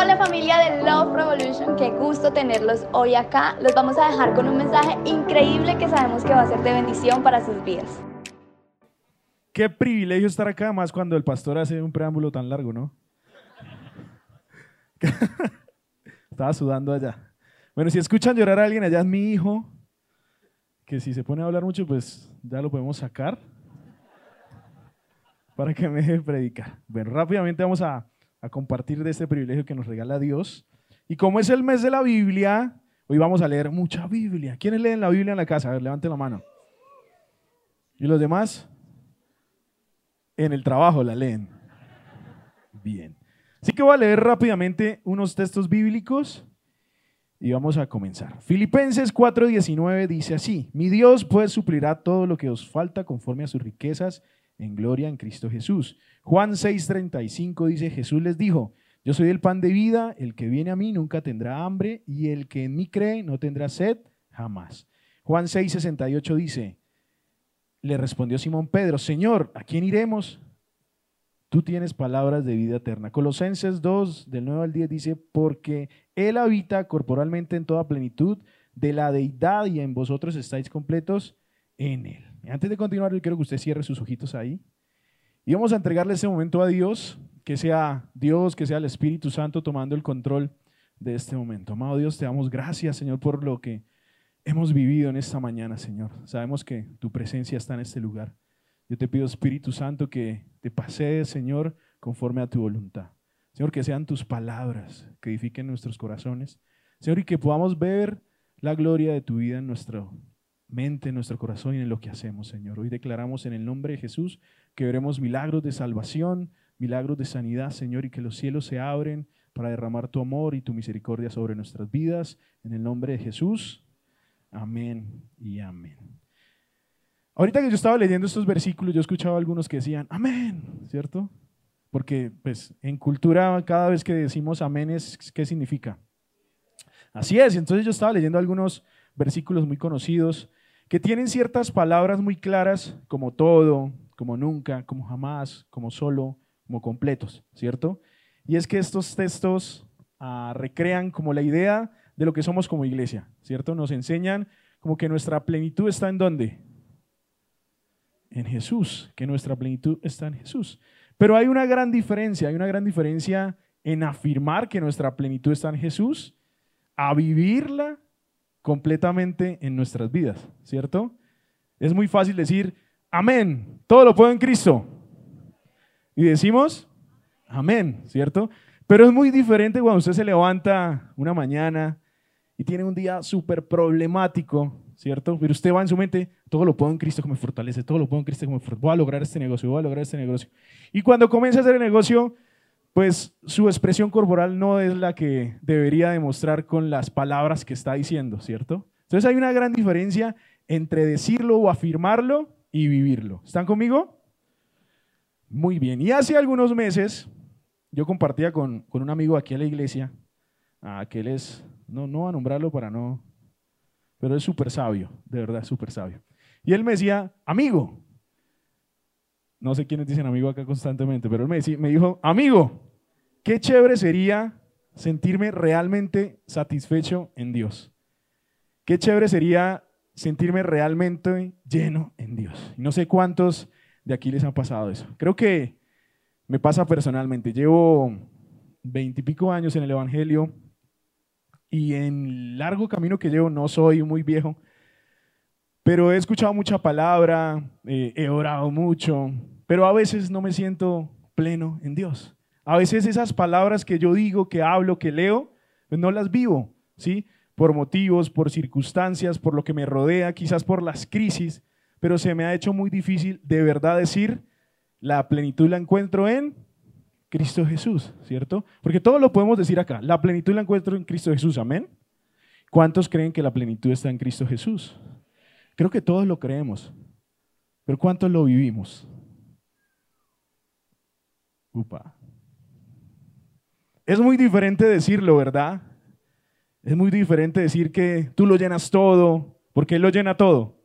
Hola familia de Love Revolution, qué gusto tenerlos hoy acá. Los vamos a dejar con un mensaje increíble que sabemos que va a ser de bendición para sus vidas. Qué privilegio estar acá, más cuando el pastor hace un preámbulo tan largo, ¿no? Estaba sudando allá. Bueno, si escuchan llorar a alguien, allá es mi hijo, que si se pone a hablar mucho, pues ya lo podemos sacar para que me deje predicar. Bueno, rápidamente vamos a, a compartir de este privilegio que nos regala Dios. Y como es el mes de la Biblia, hoy vamos a leer mucha Biblia. ¿Quiénes leen la Biblia en la casa? A ver, levanten la mano. ¿Y los demás? En el trabajo la leen. Bien. Así que voy a leer rápidamente unos textos bíblicos y vamos a comenzar. Filipenses 4:19 dice así, mi Dios pues suplirá todo lo que os falta conforme a sus riquezas en gloria en Cristo Jesús. Juan 6:35 dice, Jesús les dijo, yo soy el pan de vida, el que viene a mí nunca tendrá hambre y el que en mí cree no tendrá sed jamás. Juan 6:68 dice, le respondió Simón Pedro, Señor, ¿a quién iremos? Tú tienes palabras de vida eterna. Colosenses 2, del 9 al 10 dice, porque Él habita corporalmente en toda plenitud de la deidad y en vosotros estáis completos en Él. Antes de continuar, yo quiero que usted cierre sus ojitos ahí. Y vamos a entregarle ese momento a Dios, que sea Dios, que sea el Espíritu Santo tomando el control de este momento. Amado Dios, te damos gracias, Señor, por lo que hemos vivido en esta mañana, Señor. Sabemos que tu presencia está en este lugar. Yo te pido, Espíritu Santo, que te pasees, Señor, conforme a tu voluntad. Señor, que sean tus palabras que edifiquen nuestros corazones. Señor, y que podamos ver la gloria de tu vida en nuestra mente, en nuestro corazón y en lo que hacemos, Señor. Hoy declaramos en el nombre de Jesús que veremos milagros de salvación, milagros de sanidad, Señor, y que los cielos se abren para derramar tu amor y tu misericordia sobre nuestras vidas. En el nombre de Jesús. Amén y amén. Ahorita que yo estaba leyendo estos versículos, yo escuchaba algunos que decían, amén, ¿cierto? Porque pues en cultura cada vez que decimos amén, es, ¿qué significa? Así es, entonces yo estaba leyendo algunos versículos muy conocidos que tienen ciertas palabras muy claras, como todo, como nunca, como jamás, como solo, como completos, ¿cierto? Y es que estos textos uh, recrean como la idea de lo que somos como iglesia, ¿cierto? Nos enseñan como que nuestra plenitud está en dónde? en Jesús, que nuestra plenitud está en Jesús. Pero hay una gran diferencia, hay una gran diferencia en afirmar que nuestra plenitud está en Jesús, a vivirla completamente en nuestras vidas, ¿cierto? Es muy fácil decir, amén, todo lo puedo en Cristo. Y decimos, amén, ¿cierto? Pero es muy diferente cuando usted se levanta una mañana y tiene un día súper problemático, ¿cierto? Pero usted va en su mente, todo lo puedo en Cristo que me fortalece, todo lo puedo en Cristo que me fortalece, voy a lograr este negocio, voy a lograr este negocio. Y cuando comienza a hacer el negocio, pues su expresión corporal no es la que debería demostrar con las palabras que está diciendo, ¿cierto? Entonces hay una gran diferencia entre decirlo o afirmarlo y vivirlo. ¿Están conmigo? Muy bien. Y hace algunos meses yo compartía con, con un amigo aquí a la iglesia, a que él es, no, no a nombrarlo para no pero es súper sabio, de verdad, súper sabio. Y él me decía, amigo, no sé quiénes dicen amigo acá constantemente, pero él me, dijo, amigo, qué chévere sería sentirme realmente satisfecho en Dios. Qué chévere sería sentirme realmente lleno en Dios. No sé cuántos de aquí les ha pasado eso. Creo que me pasa personalmente. Llevo veintipico años en el Evangelio, y en largo camino que llevo, no soy muy viejo, pero he escuchado mucha palabra, eh, he orado mucho, pero a veces no me siento pleno en Dios. A veces esas palabras que yo digo, que hablo, que leo, pues no las vivo, ¿sí? Por motivos, por circunstancias, por lo que me rodea, quizás por las crisis, pero se me ha hecho muy difícil de verdad decir, la plenitud la encuentro en Cristo Jesús, ¿cierto? Porque todo lo podemos decir acá. La plenitud la encuentro en Cristo Jesús, amén. ¿Cuántos creen que la plenitud está en Cristo Jesús? Creo que todos lo creemos, pero ¿cuántos lo vivimos? Upa. Es muy diferente decirlo, ¿verdad? Es muy diferente decir que tú lo llenas todo, porque Él lo llena todo.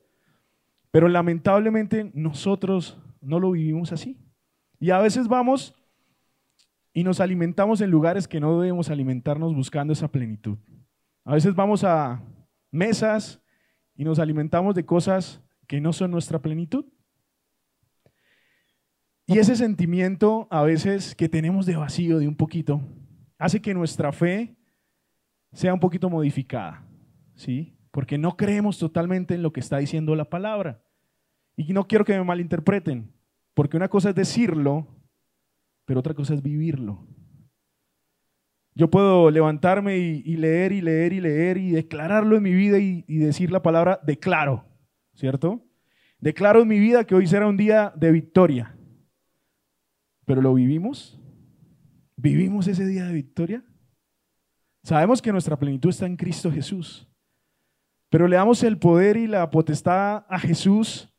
Pero lamentablemente nosotros no lo vivimos así. Y a veces vamos y nos alimentamos en lugares que no debemos alimentarnos buscando esa plenitud. A veces vamos a mesas y nos alimentamos de cosas que no son nuestra plenitud. Y ese sentimiento a veces que tenemos de vacío, de un poquito, hace que nuestra fe sea un poquito modificada, ¿sí? Porque no creemos totalmente en lo que está diciendo la palabra. Y no quiero que me malinterpreten, porque una cosa es decirlo, pero otra cosa es vivirlo. Yo puedo levantarme y, leer y leer y leer y declararlo en mi vida y, y decir la palabra declaro, ¿cierto? Declaro en mi vida que hoy será un día de victoria. Pero ¿lo vivimos? ¿Vivimos ese día de victoria? Sabemos que nuestra plenitud está en Cristo Jesús, pero le damos el poder y la potestad a Jesús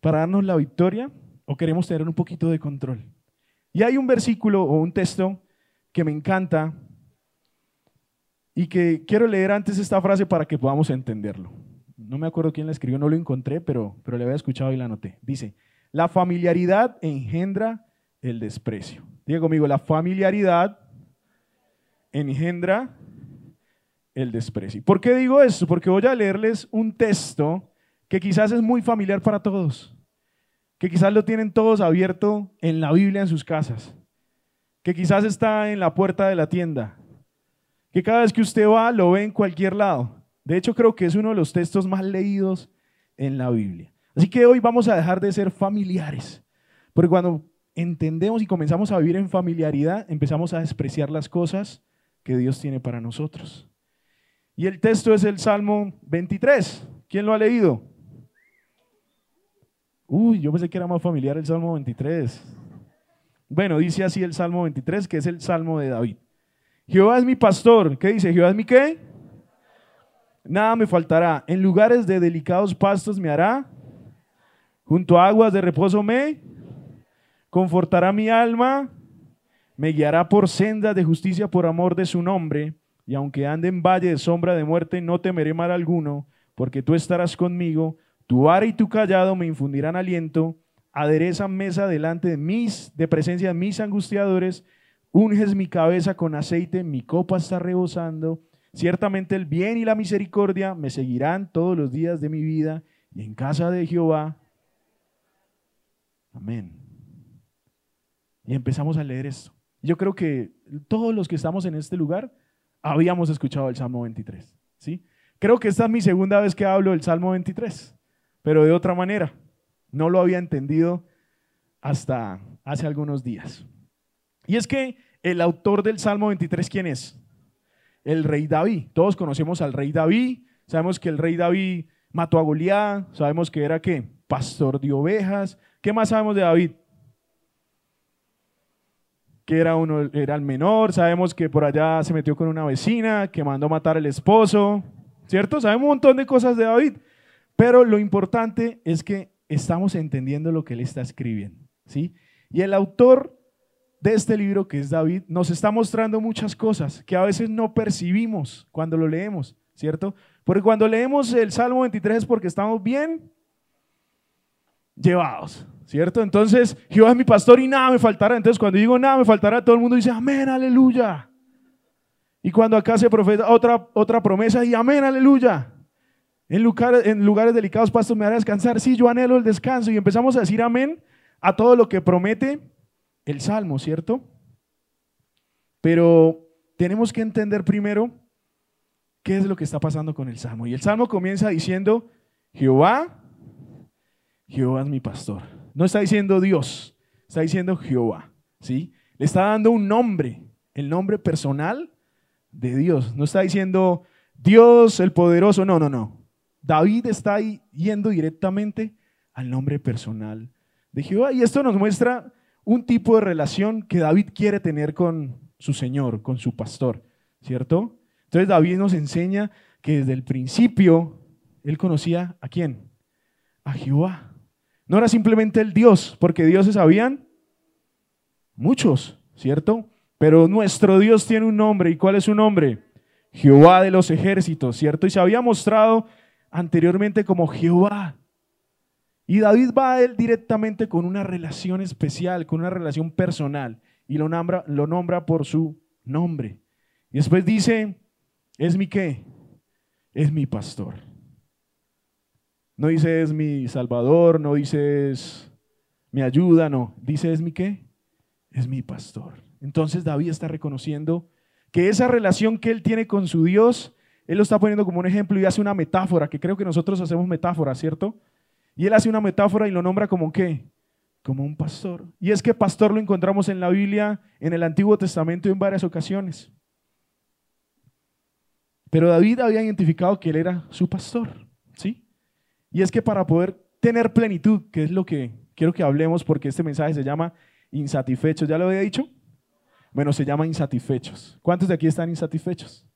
para darnos la victoria o queremos tener un poquito de control. Y hay un versículo o un texto que me encanta y que quiero leer antes esta frase para que podamos entenderlo. No me acuerdo quién la escribió, no lo encontré, pero, pero le había escuchado y la anoté. Dice, la familiaridad engendra el desprecio. Diga conmigo, la familiaridad engendra el desprecio. ¿Por qué digo esto? Porque voy a leerles un texto que quizás es muy familiar para todos, que quizás lo tienen todos abierto en la Biblia en sus casas, que quizás está en la puerta de la tienda, que cada vez que usted va lo ve en cualquier lado. De hecho, creo que es uno de los textos más leídos en la Biblia. Así que hoy vamos a dejar de ser familiares, porque cuando entendemos y comenzamos a vivir en familiaridad, empezamos a despreciar las cosas que Dios tiene para nosotros. Y el texto es el Salmo 23. ¿Quién lo ha leído? Uy, yo pensé que era más familiar el Salmo 23. Bueno, dice así el Salmo 23, que es el Salmo de David. Jehová es mi pastor. ¿Qué dice? Jehová es mi qué? Nada me faltará. En lugares de delicados pastos me hará. Junto a aguas de reposo me confortará mi alma, me guiará por sendas de justicia por amor de su nombre, y aunque ande en valle de sombra de muerte, no temeré mal alguno, porque tú estarás conmigo, tu vara y tu callado me infundirán aliento, adereza mesa delante de mis, de presencia de mis angustiadores, unges mi cabeza con aceite, mi copa está rebosando, ciertamente el bien y la misericordia me seguirán todos los días de mi vida, y en casa de Jehová. Amén. Y empezamos a leer esto. Yo creo que todos los que estamos en este lugar habíamos escuchado el Salmo 23. ¿sí? Creo que esta es mi segunda vez que hablo del Salmo 23, pero de otra manera. No lo había entendido hasta hace algunos días. Y es que el autor del Salmo 23, ¿quién es? El rey David. Todos conocemos al rey David. Sabemos que el rey David mató a Goliat. Sabemos que era qué? Pastor de ovejas. ¿Qué más sabemos de David? que era, uno, era el menor, sabemos que por allá se metió con una vecina, que mandó matar al esposo, ¿cierto? Sabemos un montón de cosas de David, pero lo importante es que estamos entendiendo lo que él está escribiendo, ¿sí? Y el autor de este libro, que es David, nos está mostrando muchas cosas que a veces no percibimos cuando lo leemos, ¿cierto? Porque cuando leemos el Salmo 23 es porque estamos bien llevados, ¿cierto? Entonces, Jehová es mi pastor y nada me faltará. Entonces, cuando digo nada me faltará, todo el mundo dice, amén, aleluya. Y cuando acá se profeta otra, otra promesa y amén, aleluya. En lugares, en lugares delicados pastos me hará descansar. Sí, yo anhelo el descanso. Y empezamos a decir amén a todo lo que promete el Salmo, ¿cierto? Pero tenemos que entender primero qué es lo que está pasando con el Salmo. Y el Salmo comienza diciendo, Jehová, Jehová es mi pastor. No está diciendo Dios, está diciendo Jehová, ¿sí? Le está dando un nombre, el nombre personal de Dios. No está diciendo Dios el poderoso, no, no, no. David está yendo directamente al nombre personal de Jehová. Y esto nos muestra un tipo de relación que David quiere tener con su Señor, con su pastor, ¿cierto? Entonces David nos enseña que desde el principio él conocía a quién? A Jehová. No era simplemente el Dios, porque dioses habían muchos, ¿cierto? Pero nuestro Dios tiene un nombre. ¿Y cuál es su nombre? Jehová de los ejércitos, ¿cierto? Y se había mostrado anteriormente como Jehová. Y David va a él directamente con una relación especial, con una relación personal. y lo nombra, lo nombra por su nombre. Y después dice, es mi qué? Es mi pastor. No dice es mi salvador, no dice es mi ayuda, no. Dice es mi qué? Es mi pastor. Entonces David está reconociendo que esa relación que él tiene con su Dios, él lo está poniendo como un ejemplo y hace una metáfora, que creo que nosotros hacemos metáforas, ¿cierto? Y él hace una metáfora y lo nombra como qué? Como un pastor. Y es que pastor lo encontramos en la Biblia, en el Antiguo Testamento en varias ocasiones. Pero David había identificado que él era su pastor, ¿sí? Y es que para poder tener plenitud, que es lo que quiero que hablemos porque este mensaje se llama insatisfechos, ¿ya lo había dicho? Bueno, se llama insatisfechos. ¿Cuántos de aquí están insatisfechos?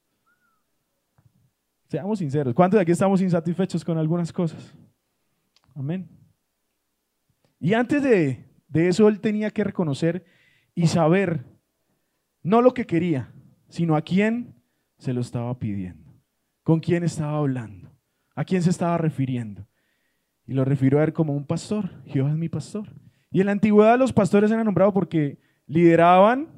Seamos sinceros, ¿cuántos de aquí estamos insatisfechos con algunas cosas? Amén. Y antes de, de eso, él tenía que reconocer y saber no lo que quería, sino a quién se lo estaba pidiendo, con quién estaba hablando, a quién se estaba refiriendo. Y lo refirió a él como un pastor. Jehová es mi pastor. Y en la antigüedad los pastores eran nombrados porque lideraban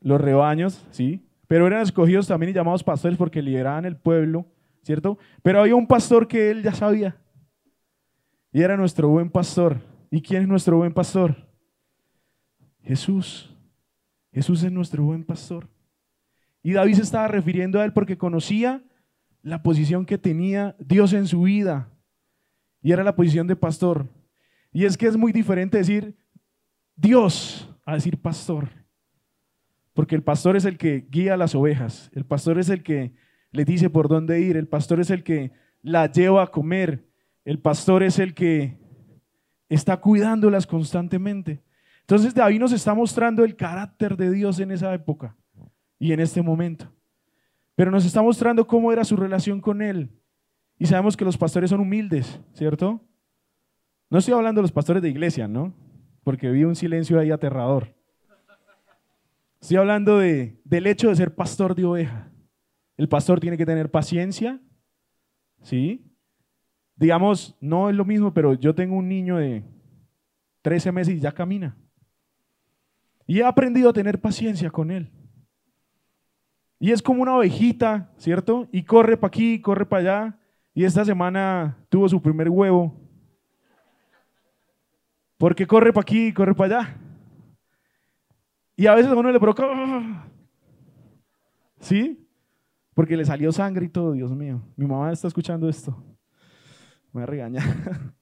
los rebaños, ¿sí? Pero eran escogidos también y llamados pastores porque lideraban el pueblo, ¿cierto? Pero había un pastor que él ya sabía. Y era nuestro buen pastor. ¿Y quién es nuestro buen pastor? Jesús. Jesús es nuestro buen pastor. Y David se estaba refiriendo a él porque conocía la posición que tenía Dios en su vida. Y era la posición de pastor. Y es que es muy diferente decir Dios a decir pastor. Porque el pastor es el que guía las ovejas. El pastor es el que le dice por dónde ir. El pastor es el que la lleva a comer. El pastor es el que está cuidándolas constantemente. Entonces David nos está mostrando el carácter de Dios en esa época y en este momento. Pero nos está mostrando cómo era su relación con Él. Y sabemos que los pastores son humildes, ¿cierto? No estoy hablando de los pastores de iglesia, ¿no? Porque vi un silencio ahí aterrador. Estoy hablando de, del hecho de ser pastor de oveja. El pastor tiene que tener paciencia, ¿sí? Digamos, no es lo mismo, pero yo tengo un niño de 13 meses y ya camina. Y he aprendido a tener paciencia con él. Y es como una ovejita, ¿cierto? Y corre para aquí, corre para allá. Y esta semana tuvo su primer huevo. Porque corre para aquí, corre para allá. Y a veces a uno le provoca. ¿Sí? Porque le salió sangre y todo, Dios mío. Mi mamá está escuchando esto. Me regaña.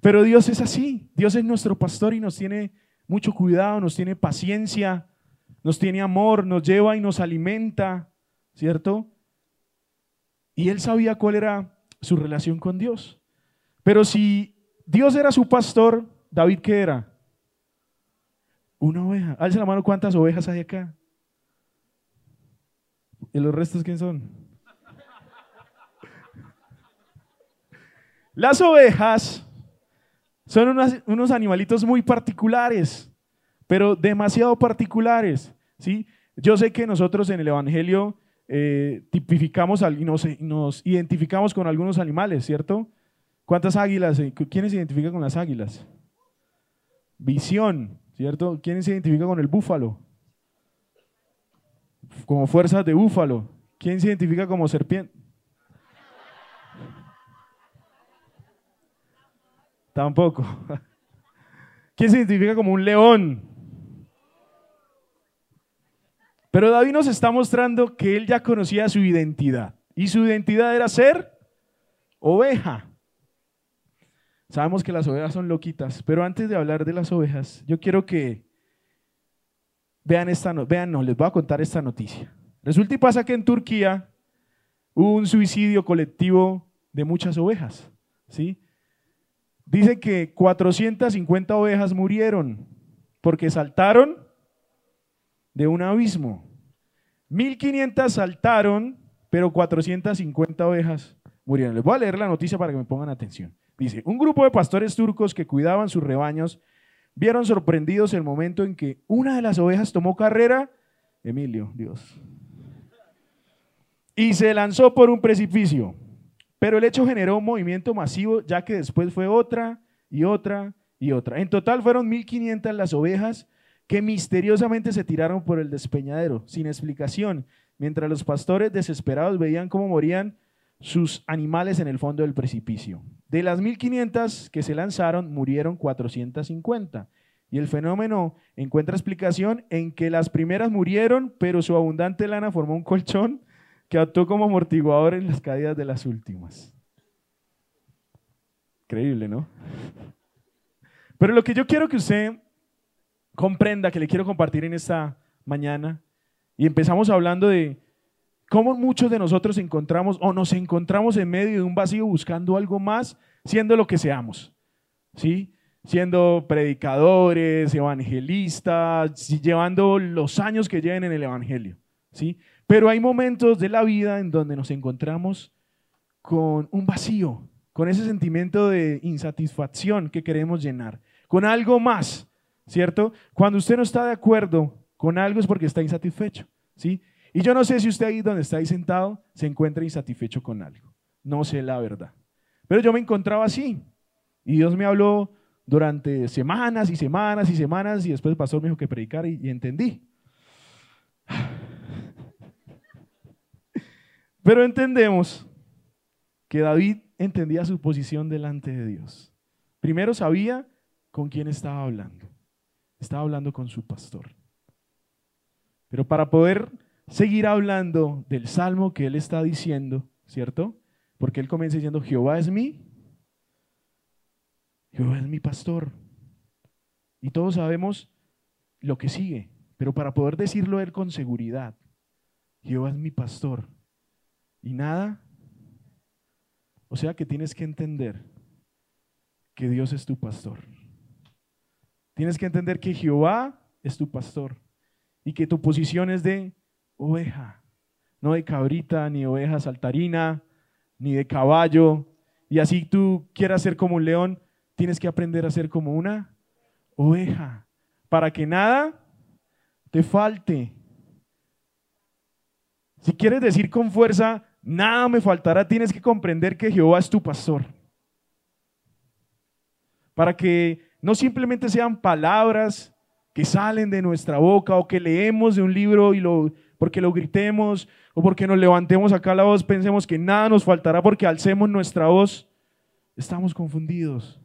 Pero Dios es así. Dios es nuestro pastor y nos tiene mucho cuidado, nos tiene paciencia nos tiene amor, nos lleva y nos alimenta, ¿cierto? Y él sabía cuál era su relación con Dios. Pero si Dios era su pastor, David qué era? Una oveja. Alza la mano cuántas ovejas hay acá. ¿Y los restos quién son? Las ovejas son unos animalitos muy particulares, pero demasiado particulares. ¿sí? Yo sé que nosotros en el Evangelio eh, tipificamos y nos, identificamos con algunos animales, ¿cierto? ¿Cuántas águilas? Eh, ¿Quiénes se identifican con las águilas? Visión, ¿cierto? ¿Quién se identifica con el búfalo? Como fuerzas de búfalo. ¿Quién se identifica como serpiente? Tampoco. ¿Quién se identifica como un león? Pero David nos está mostrando que él ya conocía su identidad. Y su identidad era ser oveja. Sabemos que las ovejas son loquitas, pero antes de hablar de las ovejas, yo quiero que vean esta, vean, no, les voy a contar esta noticia. Resulta y pasa que en Turquía hubo un suicidio colectivo de muchas ovejas, ¿sí? Dice que 450 ovejas murieron porque saltaron de un abismo. 1500 saltaron, pero 450 ovejas murieron. Les voy a leer la noticia para que me pongan atención. Dice, un grupo de pastores turcos que cuidaban sus rebaños vieron sorprendidos el momento en que una de las ovejas tomó carrera, Emilio, Dios, y se lanzó por un precipicio. Pero el hecho generó un movimiento masivo, ya que después fue otra y otra y otra. En total fueron 1.500 las ovejas que misteriosamente se tiraron por el despeñadero, sin explicación, mientras los pastores desesperados veían cómo morían sus animales en el fondo del precipicio. De las 1.500 que se lanzaron, murieron 450. Y el fenómeno encuentra explicación en que las primeras murieron, pero su abundante lana formó un colchón que actuó como amortiguador en las caídas de las últimas. Increíble, ¿no? Pero lo que yo quiero que usted comprenda, que le quiero compartir en esta mañana, y empezamos hablando de cómo muchos de nosotros encontramos o nos encontramos en medio de un vacío buscando algo más, siendo lo que seamos, ¿sí? Siendo predicadores, evangelistas, llevando los años que lleven en el evangelio, ¿sí? Pero hay momentos de la vida en donde nos encontramos con un vacío, con ese sentimiento de insatisfacción que queremos llenar, con algo más, ¿cierto? Cuando usted no está de acuerdo con algo es porque está insatisfecho, ¿sí? Y yo no sé si usted ahí donde está ahí sentado se encuentra insatisfecho con algo. No sé la verdad. Pero yo me encontraba así. Y Dios me habló durante semanas y semanas y semanas y después el pastor me dijo que predicar y, y entendí. Pero entendemos que David entendía su posición delante de Dios. Primero sabía con quién estaba hablando. Estaba hablando con su pastor. Pero para poder seguir hablando del salmo que él está diciendo, ¿cierto? Porque él comienza diciendo, Jehová es mi, Jehová es mi pastor. Y todos sabemos lo que sigue, pero para poder decirlo él con seguridad, Jehová es mi pastor. Y nada o sea que tienes que entender que Dios es tu pastor. Tienes que entender que Jehová es tu pastor y que tu posición es de oveja, no de cabrita, ni oveja saltarina, ni de caballo. Y así tú quieras ser como un león, tienes que aprender a ser como una oveja, para que nada te falte. Si quieres decir con fuerza, nada me faltará, tienes que comprender que Jehová es tu pastor. Para que no simplemente sean palabras que salen de nuestra boca o que leemos de un libro y lo porque lo gritemos o porque nos levantemos acá la voz, pensemos que nada nos faltará porque alcemos nuestra voz, estamos confundidos.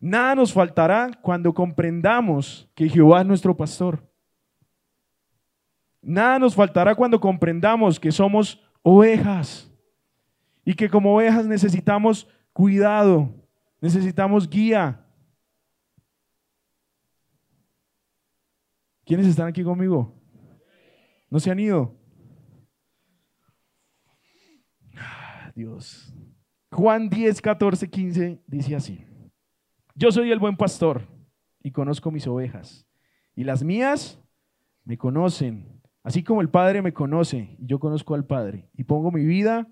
Nada nos faltará cuando comprendamos que Jehová es nuestro pastor. Nada nos faltará cuando comprendamos que somos ovejas y que como ovejas necesitamos cuidado, necesitamos guía. ¿Quiénes están aquí conmigo? ¿No se han ido? Ah, Dios. Juan 10, 14, 15 dice así. Yo soy el buen pastor y conozco mis ovejas. Y las mías me conocen Así como el Padre me conoce y yo conozco al Padre y pongo mi vida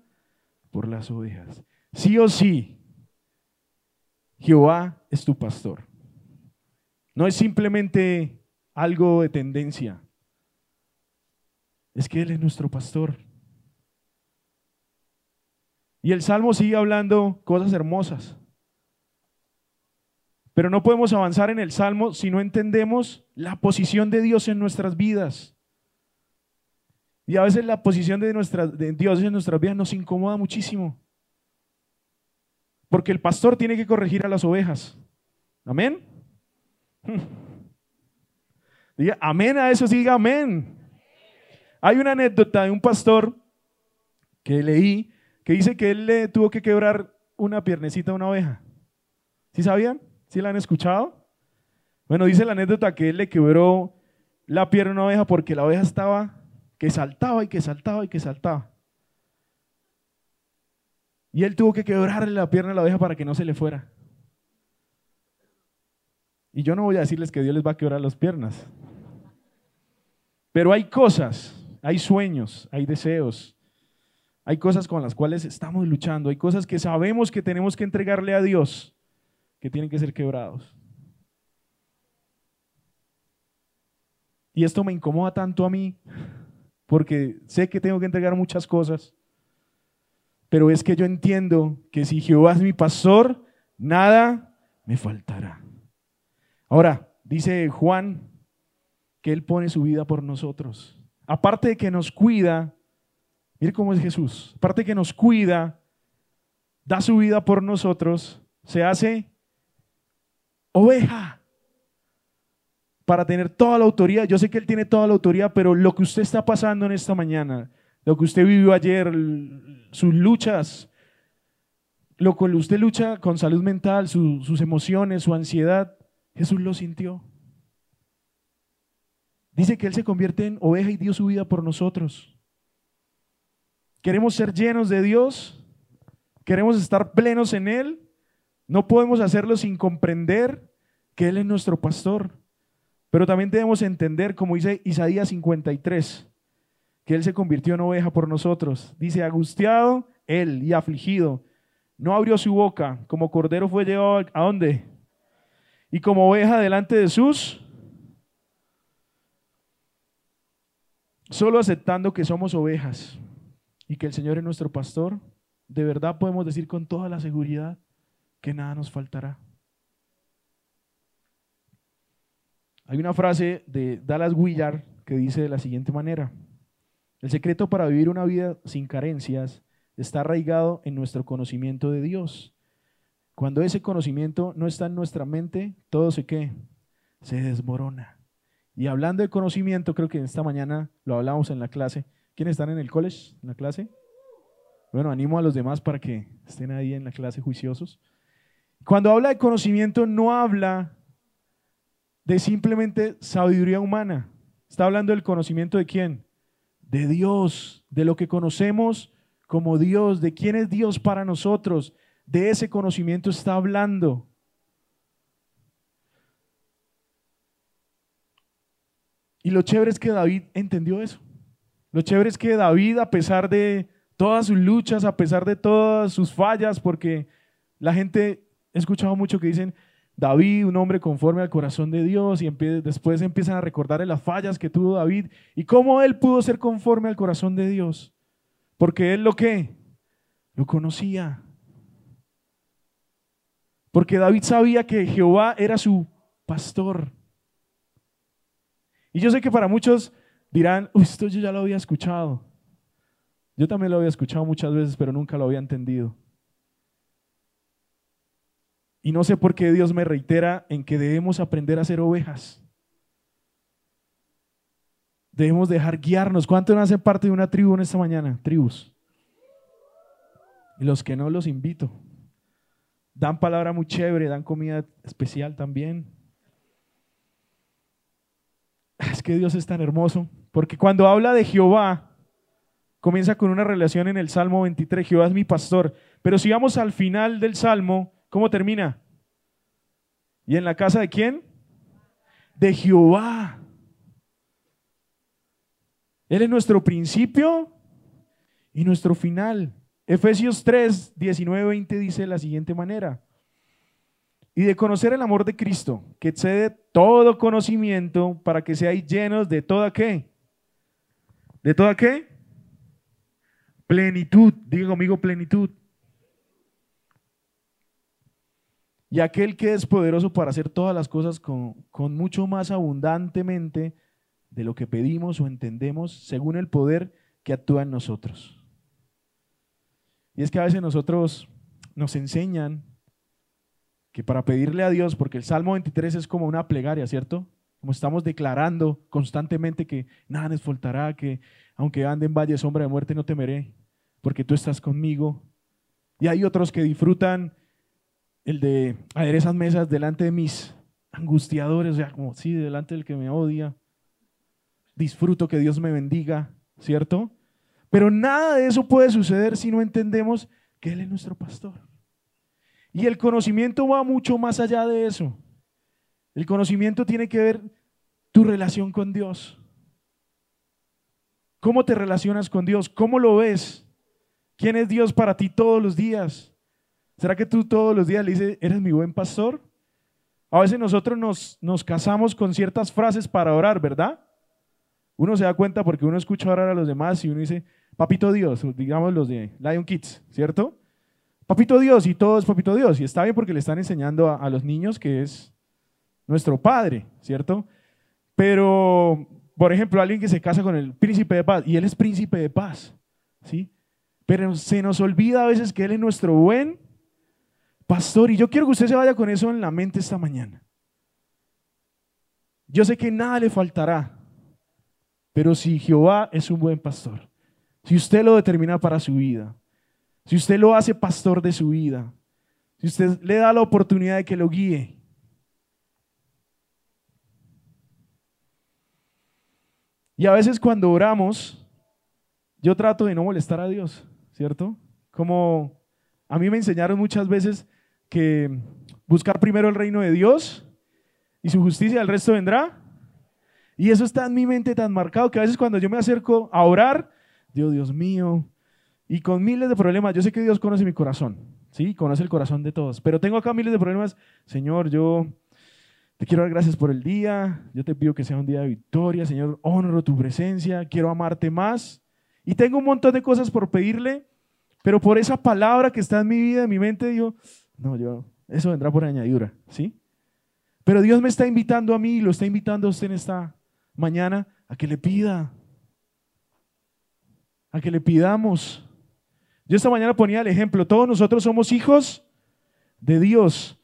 por las ovejas. Sí o sí, Jehová es tu pastor. No es simplemente algo de tendencia. Es que Él es nuestro pastor. Y el Salmo sigue hablando cosas hermosas. Pero no podemos avanzar en el Salmo si no entendemos la posición de Dios en nuestras vidas. Y a veces la posición de, de Dios en nuestras vidas nos incomoda muchísimo. Porque el pastor tiene que corregir a las ovejas. Amén. Diga amén a eso, diga amén. Hay una anécdota de un pastor que leí que dice que él le tuvo que quebrar una piernecita a una oveja. ¿Sí sabían? ¿Sí la han escuchado? Bueno, dice la anécdota que él le quebró la pierna a una oveja porque la oveja estaba que saltaba y que saltaba y que saltaba. Y él tuvo que quebrarle la pierna a la oveja para que no se le fuera. Y yo no voy a decirles que Dios les va a quebrar las piernas. Pero hay cosas, hay sueños, hay deseos, hay cosas con las cuales estamos luchando, hay cosas que sabemos que tenemos que entregarle a Dios, que tienen que ser quebrados. Y esto me incomoda tanto a mí, porque sé que tengo que entregar muchas cosas, pero es que yo entiendo que si Jehová es mi pastor, nada me faltará. Ahora, dice Juan que Él pone su vida por nosotros. Aparte de que nos cuida, mire cómo es Jesús, aparte de que nos cuida, da su vida por nosotros, se hace oveja para tener toda la autoridad. Yo sé que Él tiene toda la autoridad, pero lo que usted está pasando en esta mañana, lo que usted vivió ayer, sus luchas, lo que usted lucha con salud mental, sus emociones, su ansiedad, Jesús lo sintió. Dice que Él se convierte en oveja y dio su vida por nosotros. Queremos ser llenos de Dios, queremos estar plenos en Él. No podemos hacerlo sin comprender que Él es nuestro pastor. Pero también debemos entender, como dice Isaías 53, que Él se convirtió en oveja por nosotros. Dice, angustiado Él y afligido, no abrió su boca, como cordero fue llevado a dónde? Y como oveja delante de sus Solo aceptando que somos ovejas y que el Señor es nuestro pastor, de verdad podemos decir con toda la seguridad que nada nos faltará. Hay una frase de Dallas Willard que dice de la siguiente manera, el secreto para vivir una vida sin carencias está arraigado en nuestro conocimiento de Dios. Cuando ese conocimiento no está en nuestra mente, todo se qué? Se desmorona. Y hablando de conocimiento, creo que esta mañana lo hablamos en la clase. ¿Quiénes están en el college, en la clase? Bueno, animo a los demás para que estén ahí en la clase juiciosos. Cuando habla de conocimiento, no habla de simplemente sabiduría humana. Está hablando del conocimiento de quién? De Dios, de lo que conocemos como Dios, de quién es Dios para nosotros. De ese conocimiento está hablando. Y lo chévere es que David entendió eso. Lo chévere es que David, a pesar de todas sus luchas, a pesar de todas sus fallas, porque la gente, he escuchado mucho que dicen, David, un hombre conforme al corazón de Dios, y después empiezan a recordar las fallas que tuvo David y cómo él pudo ser conforme al corazón de Dios. Porque él lo que? Lo conocía. Porque David sabía que Jehová era su pastor. Y yo sé que para muchos dirán, esto yo ya lo había escuchado. Yo también lo había escuchado muchas veces, pero nunca lo había entendido. Y no sé por qué Dios me reitera en que debemos aprender a ser ovejas. Debemos dejar guiarnos. ¿Cuántos no hacen parte de una tribu en esta mañana? Tribus. Y los que no los invito. Dan palabra muy chévere, dan comida especial también. Es que Dios es tan hermoso, porque cuando habla de Jehová, comienza con una relación en el Salmo 23, Jehová es mi pastor, pero si vamos al final del Salmo, ¿cómo termina? ¿Y en la casa de quién? De Jehová. Él es nuestro principio y nuestro final. Efesios 3, 19, 20 dice de la siguiente manera y de conocer el amor de Cristo, que excede todo conocimiento para que seáis llenos de toda qué? ¿De toda qué? Plenitud, digo amigo, plenitud. Y aquel que es poderoso para hacer todas las cosas con, mucho más abundantemente de lo que pedimos o entendemos, según el poder que actúa en nosotros. Y es que a veces nosotros nos enseñan que para pedirle a Dios, porque el Salmo 23 es como una plegaria, ¿cierto? Como estamos declarando constantemente que nada nos faltará, que aunque ande en valle sombra de muerte no temeré, porque tú estás conmigo. Y hay otros que disfrutan el de esas mesas delante de mis angustiadores, o sea, como sí, delante del que me odia. Disfruto que Dios me bendiga, ¿cierto? Pero nada de eso puede suceder si no entendemos que Él es nuestro pastor. Y el conocimiento va mucho más allá de eso. El conocimiento tiene que ver tu relación con Dios. ¿Cómo te relacionas con Dios? ¿Cómo lo ves? ¿Quién es Dios para ti todos los días? ¿Será que tú todos los días le dices, eres mi buen pastor? A veces nosotros nos, nos casamos con ciertas frases para orar, ¿verdad? Uno se da cuenta porque uno escucha orar a los demás y uno dice, papito Dios, digamos los de Lion Kids, ¿cierto? Papito Dios, y todo es Papito Dios. Y está bien porque le están enseñando a, los niños que es nuestro Padre, ¿cierto? Pero, por ejemplo, alguien que se casa con el príncipe de paz, y Él es príncipe de paz, ¿sí? Pero se nos olvida a veces que Él es nuestro buen pastor, y yo quiero que usted se vaya con eso en la mente esta mañana. Yo sé que nada le faltará, pero si Jehová es un buen pastor, si usted lo determina para su vida, si usted lo hace pastor de su vida, si usted le da la oportunidad de que lo guíe, y a veces cuando oramos, yo trato de no molestar a Dios, ¿cierto? Como a mí me enseñaron muchas veces que buscar primero el reino de Dios y su justicia, el resto vendrá. Y eso está en mi mente tan marcado que a veces cuando yo me acerco a orar, Dios, Dios mío, y con miles de problemas, yo sé que Dios conoce mi corazón, ¿sí? Conoce el corazón de todos, pero tengo acá miles de problemas. Señor, yo te quiero dar gracias por el día, yo te pido que sea un día de victoria, Señor, honro tu presencia, quiero amarte más. Y tengo un montón de cosas por pedirle, pero por esa palabra que está en mi vida, en mi mente, digo, no, yo, eso vendrá por añadidura, ¿sí? Pero Dios me está invitando a mí lo está invitando a usted en esta mañana a que le pida, a que le pidamos. Yo esta mañana ponía el ejemplo, todos nosotros somos hijos de Dios.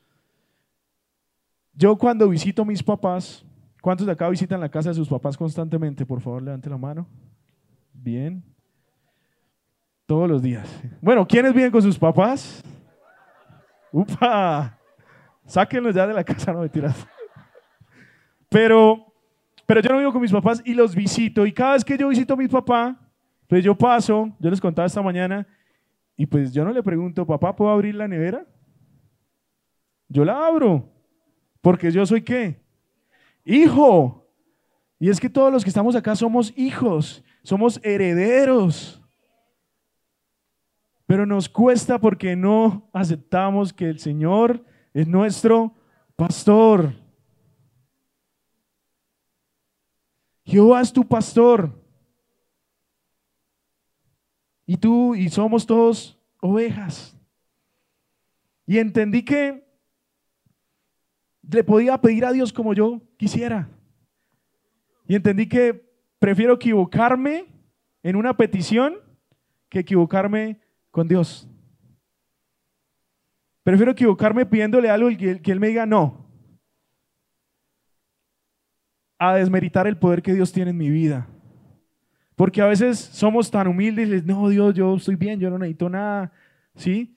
Yo cuando visito a mis papás, ¿cuántos de acá visitan la casa de sus papás constantemente? Por favor, levante la mano. Bien. Todos los días. Bueno, ¿quiénes viven con sus papás? ¡Upa! Sáquenlos ya de la casa, no me tiras. Pero, pero yo no vivo con mis papás y los visito. Y cada vez que yo visito a mi papá, pues yo paso, yo les contaba esta mañana, y pues yo no le pregunto, papá, ¿puedo abrir la nevera? Yo la abro, porque yo soy qué? Hijo. Y es que todos los que estamos acá somos hijos, somos herederos. Pero nos cuesta porque no aceptamos que el Señor es nuestro pastor. Jehová es tu pastor. Y tú y somos todos ovejas. Y entendí que le podía pedir a Dios como yo quisiera. Y entendí que prefiero equivocarme en una petición que equivocarme con Dios. Prefiero equivocarme pidiéndole algo y que, Él me diga no. A desmeritar el poder que Dios tiene en mi vida. Porque a veces somos tan humildes y les, no, Dios, yo estoy bien, yo no necesito nada, ¿sí?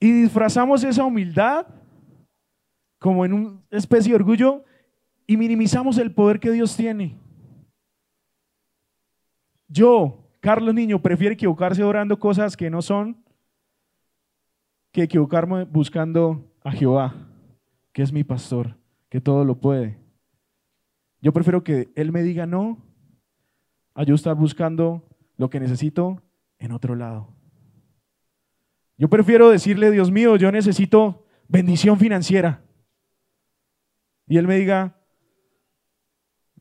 Y disfrazamos esa humildad como en una especie de orgullo y minimizamos el poder que Dios tiene. Yo, Carlos Niño, prefiero equivocarse orando cosas que no son que equivocarme buscando a Jehová, que es mi pastor, que todo lo puede. Yo prefiero que Él me diga no a yo estar buscando lo que necesito en otro lado. Yo prefiero decirle, Dios mío, yo necesito bendición financiera. Y Él me diga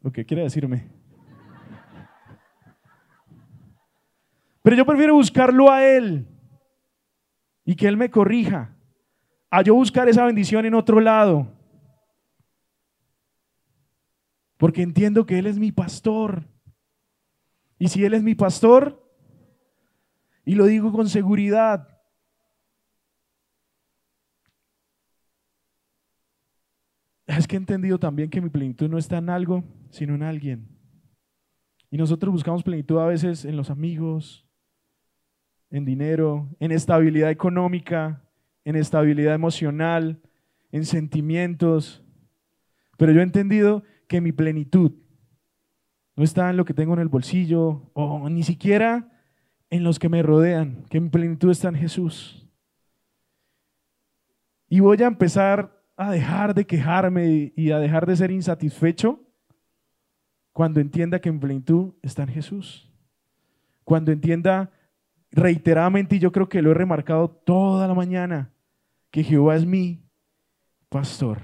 lo que quiere decirme. Pero yo prefiero buscarlo a Él y que Él me corrija, a yo buscar esa bendición en otro lado. Porque entiendo que Él es mi pastor. Y si Él es mi pastor, y lo digo con seguridad, es que he entendido también que mi plenitud no está en algo, sino en alguien. Y nosotros buscamos plenitud a veces en los amigos, en dinero, en estabilidad económica, en estabilidad emocional, en sentimientos. Pero yo he entendido que mi plenitud no está en lo que tengo en el bolsillo o ni siquiera en los que me rodean, que mi plenitud está en Jesús. Y voy a empezar a dejar de quejarme y a dejar de ser insatisfecho cuando entienda que mi plenitud está en Jesús. Cuando entienda reiteradamente, y yo creo que lo he remarcado toda la mañana, que Jehová es mi pastor.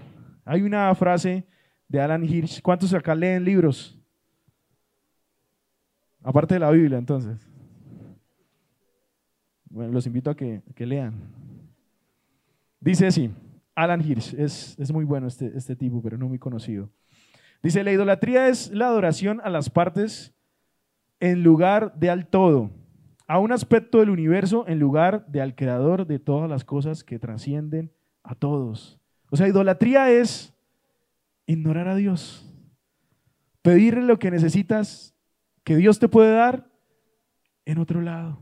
Hay una frase de Alan Hirsch. ¿Cuántos acá leen libros? Aparte de la Biblia, entonces. Bueno, los invito a que, lean. Dice así, Alan Hirsch, es, es muy bueno este, este tipo, pero no muy conocido. Dice, la idolatría es la adoración a las partes en lugar de al todo, a un aspecto del universo en lugar de al creador de todas las cosas que trascienden a todos. O sea, idolatría es ignorar a Dios, pedirle lo que necesitas que Dios te puede dar en otro lado.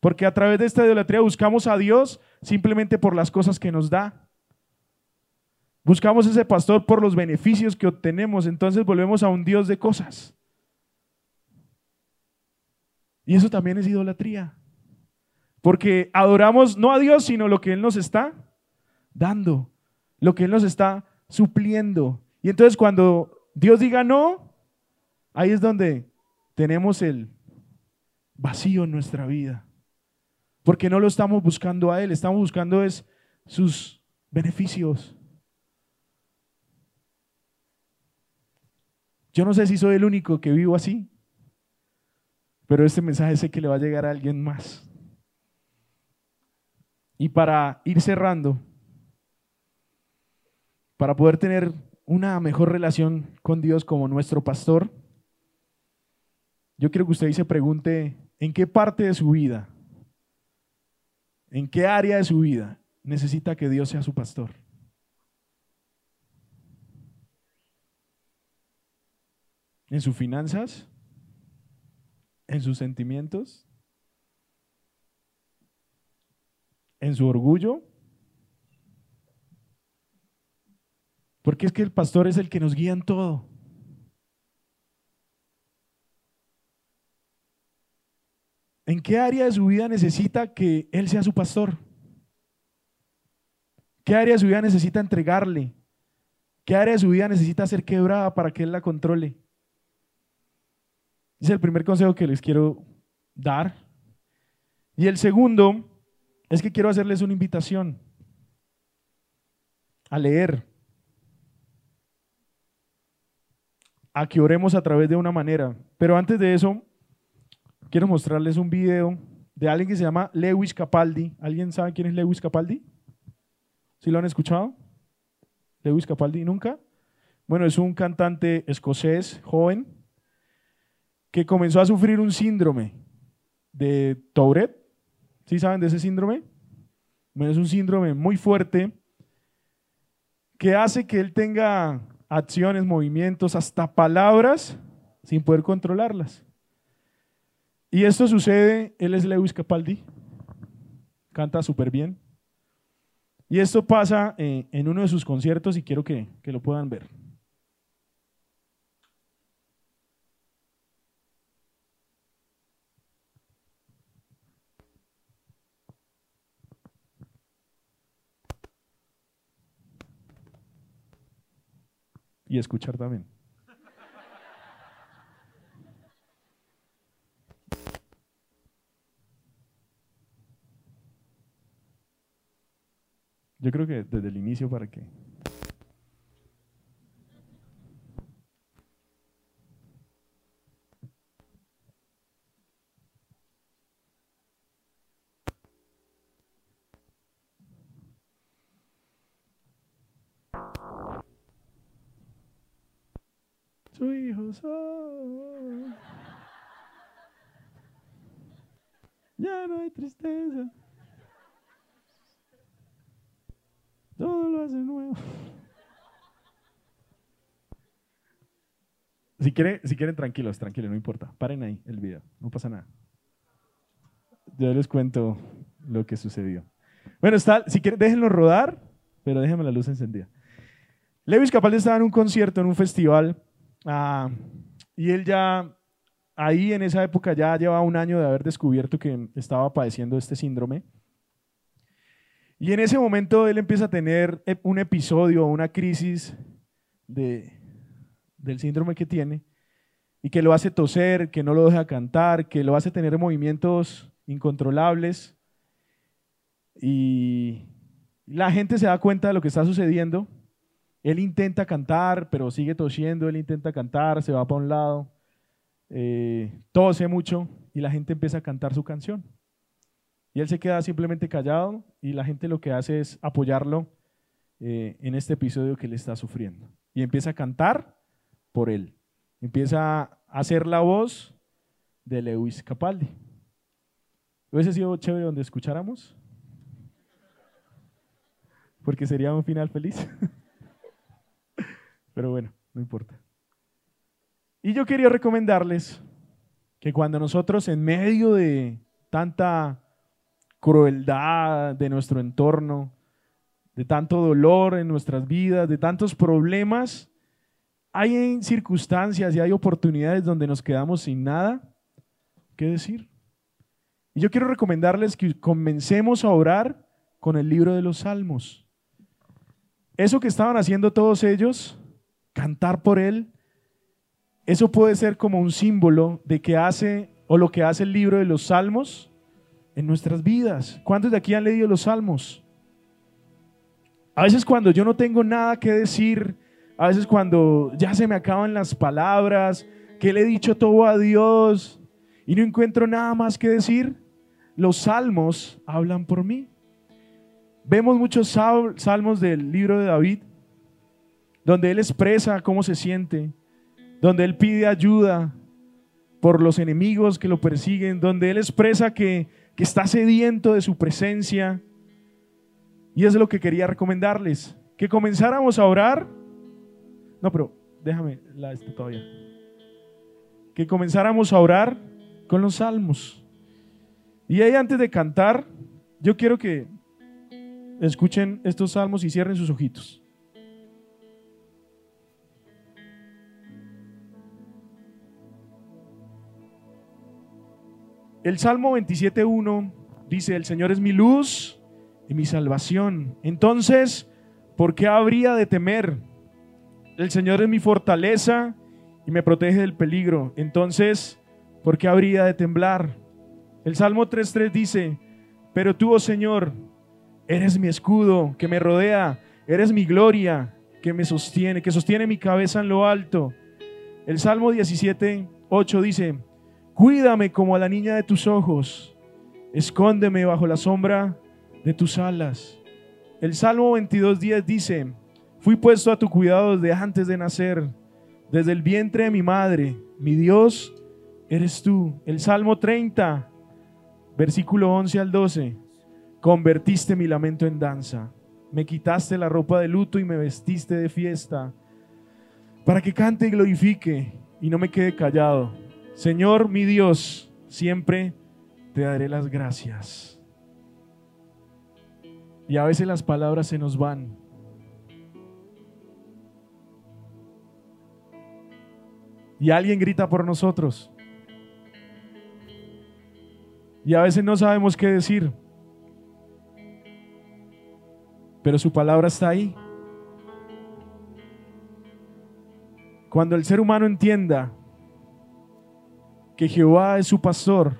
Porque a través de esta idolatría buscamos a Dios simplemente por las cosas que nos da. Buscamos ese pastor por los beneficios que obtenemos, entonces volvemos a un Dios de cosas. Y eso también es idolatría. Porque adoramos no a Dios, sino lo que Él nos está dando, lo que Él nos está supliendo. Y entonces cuando Dios diga no, ahí es donde tenemos el vacío en nuestra vida. Porque no lo estamos buscando a Él, estamos buscando es sus beneficios. Yo no sé si soy el único que vivo así, pero este mensaje sé que le va a llegar a alguien más. Y para ir cerrando, para poder tener una mejor relación con Dios como nuestro pastor, yo quiero que usted se pregunte en qué parte de su vida, en qué área de su vida necesita que Dios sea su pastor. ¿En sus finanzas? ¿En sus sentimientos? ¿En su orgullo? Porque es que el pastor es el que nos guía en todo. ¿En qué área de su vida necesita que Él sea su pastor? ¿Qué área de su vida necesita entregarle? ¿Qué área de su vida necesita ser quebrada para que Él la controle? Es el primer consejo que les quiero dar. Y el segundo es que quiero hacerles una invitación a leer, a que oremos a través de una manera. Pero antes de eso, quiero mostrarles un video de alguien que se llama Lewis Capaldi. ¿Alguien sabe quién es Lewis Capaldi? ¿Sí lo han escuchado? Lewis Capaldi, ¿nunca? Bueno, es un cantante escocés joven que comenzó a sufrir un síndrome de Tourette. ¿Sí saben de ese síndrome? Es un síndrome muy fuerte que hace que él tenga acciones, movimientos, hasta palabras sin poder controlarlas. Y esto sucede, él es Lewis Capaldi, canta súper bien. Y esto pasa eh, en uno de sus conciertos y quiero que, que lo puedan ver. Y escuchar también. Yo creo que desde el inicio para que si quieren, tranquilos, tranquilos, no importa. Paren ahí el video, no pasa nada. Yo les cuento lo que sucedió. Bueno, está, si quieren, déjenlo rodar, pero déjenme la luz encendida. Lewis Capaldi estaba en un concierto, en un festival, Ah, y él ya, ahí en esa época ya llevaba un año de haber descubierto que estaba padeciendo este síndrome. Y en ese momento él empieza a tener un episodio, una crisis de, del síndrome que tiene y que lo hace toser, que no lo deja cantar, que lo hace tener movimientos incontrolables. Y la gente se da cuenta de lo que está sucediendo él intenta cantar, pero sigue tosiendo, él intenta cantar, se va para un lado, eh, tose mucho y la gente empieza a cantar su canción. Y él se queda simplemente callado y la gente lo que hace es apoyarlo eh, en este episodio que él está sufriendo. Y empieza a cantar por él. Empieza a hacer la voz de Lewis Capaldi. ¿Hubiese sido chévere donde escucháramos? Porque sería un final feliz. Pero bueno, no importa. Y yo quería recomendarles que cuando nosotros en medio de tanta crueldad de nuestro entorno, de tanto dolor en nuestras vidas, de tantos problemas, hay circunstancias y hay oportunidades donde nos quedamos sin nada que decir. Y yo quiero recomendarles que comencemos a orar con el libro de los salmos. Eso que estaban haciendo todos ellos, cantar por él, eso puede ser como un símbolo de que hace o lo que hace el libro de los salmos en nuestras vidas. ¿Cuántos de aquí han leído los salmos? A veces cuando yo no tengo nada que decir, a veces cuando ya se me acaban las palabras, que le he dicho todo a Dios y no encuentro nada más que decir, los salmos hablan por mí. Vemos muchos salmos del libro de David, donde él expresa cómo se siente, donde él pide ayuda por los enemigos que lo persiguen, donde él expresa que, que está sediento de su presencia, y es lo que quería recomendarles, que comenzáramos a orar. No, pero déjame la esta todavía. Que comenzáramos a orar con los salmos. Y ahí antes de cantar, yo quiero que escuchen estos salmos y cierren sus ojitos. El Salmo 27.1 dice, el Señor es mi luz y mi salvación. Entonces, ¿por qué habría de temer? El Señor es mi fortaleza y me protege del peligro. Entonces, ¿por qué habría de temblar? El Salmo 3.3 dice, pero tú, oh Señor, eres mi escudo que me rodea, eres mi gloria que me sostiene, que sostiene mi cabeza en lo alto. El Salmo 17.8 dice, cuídame como a la niña de tus ojos, escóndeme bajo la sombra de tus alas. El Salmo 22.10 dice, fui puesto a tu cuidado desde antes de nacer, desde el vientre de mi madre, mi Dios eres tú. El Salmo 30, versículo 11 al 12, convertiste mi lamento en danza, me quitaste la ropa de luto y me vestiste de fiesta, para que cante y glorifique y no me quede callado. Señor mi Dios, siempre te daré las gracias. Y a veces las palabras se nos van. Y alguien grita por nosotros. Y a veces no sabemos qué decir. Pero su palabra está ahí. Cuando el ser humano entienda que Jehová es su pastor,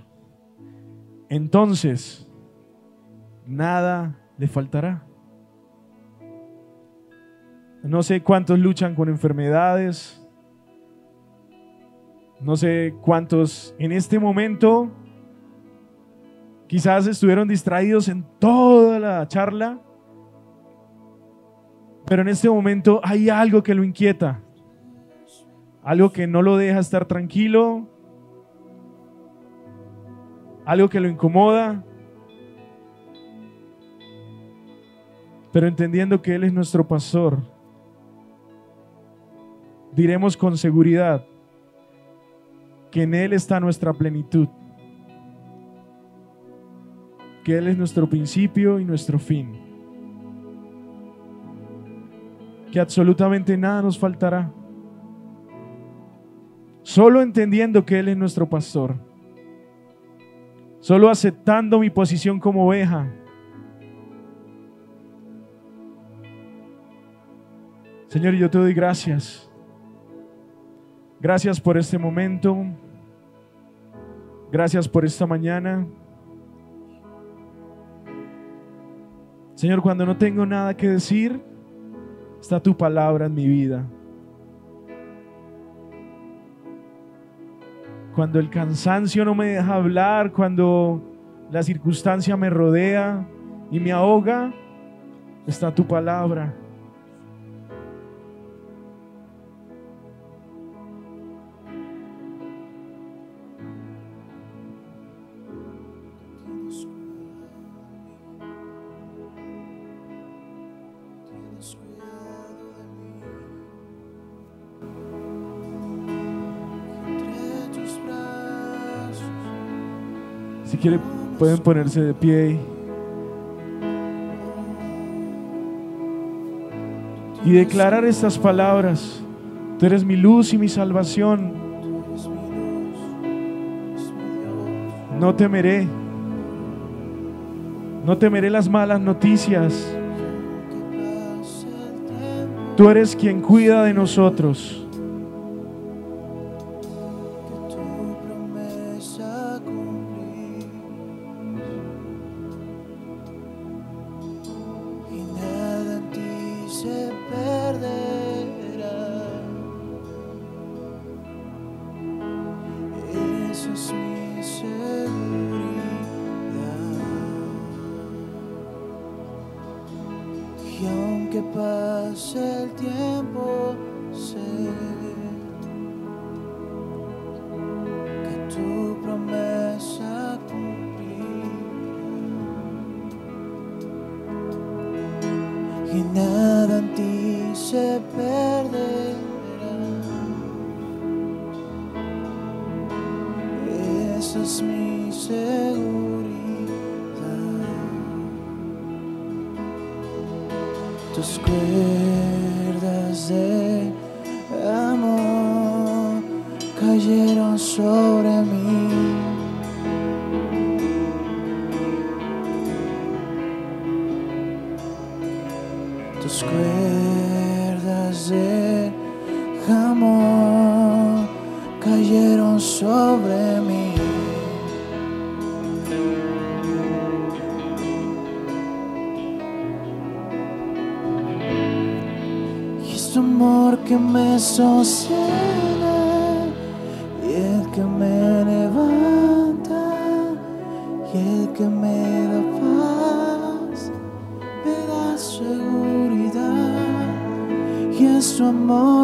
entonces nada le faltará. No sé cuántos luchan con enfermedades. No sé cuántos en este momento quizás estuvieron distraídos en toda la charla. Pero en este momento hay algo que lo inquieta. Algo que no lo deja estar tranquilo. Algo que lo incomoda. Pero entendiendo que Él es nuestro pastor, diremos con seguridad que en Él está nuestra plenitud, que Él es nuestro principio y nuestro fin, que absolutamente nada nos faltará. Solo entendiendo que Él es nuestro pastor, solo aceptando mi posición como oveja, Señor, yo te doy gracias. Gracias por este momento. Gracias por esta mañana. Señor, cuando no tengo nada que decir, está tu palabra en mi vida. Cuando el cansancio no me deja hablar, cuando la circunstancia me rodea y me ahoga, está tu palabra. Si quieren, pueden ponerse de pie. Y declarar estas palabras. Tú eres mi luz y mi salvación. No temeré. No temeré las malas noticias. Tú eres quien cuida de nosotros. que nada en ti se perderá. Esa es mi seguridad. Tus cuerdas de amor cayeron sobre las cuerdas del jamón cayeron sobre mí. Y es amor que me sostiene.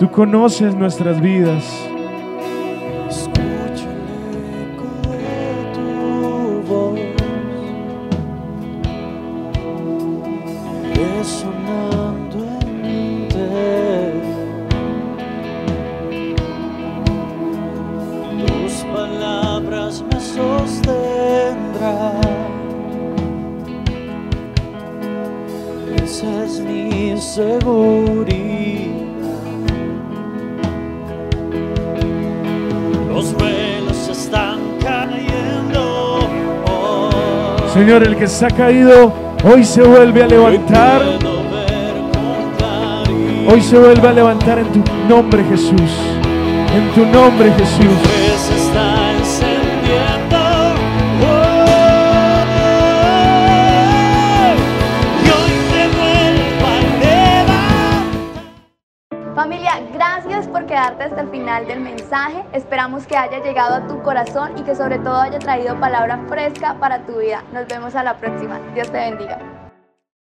Tú conoces nuestras vidas. Señor, el que se ha caído, hoy se vuelve a levantar. Hoy se vuelve a levantar en tu nombre, Jesús. En tu nombre, Jesús. hasta el final del mensaje. Esperamos que haya llegado a tu corazón y que sobre todo haya traído palabra fresca para tu vida. Nos vemos a la próxima. Dios te bendiga.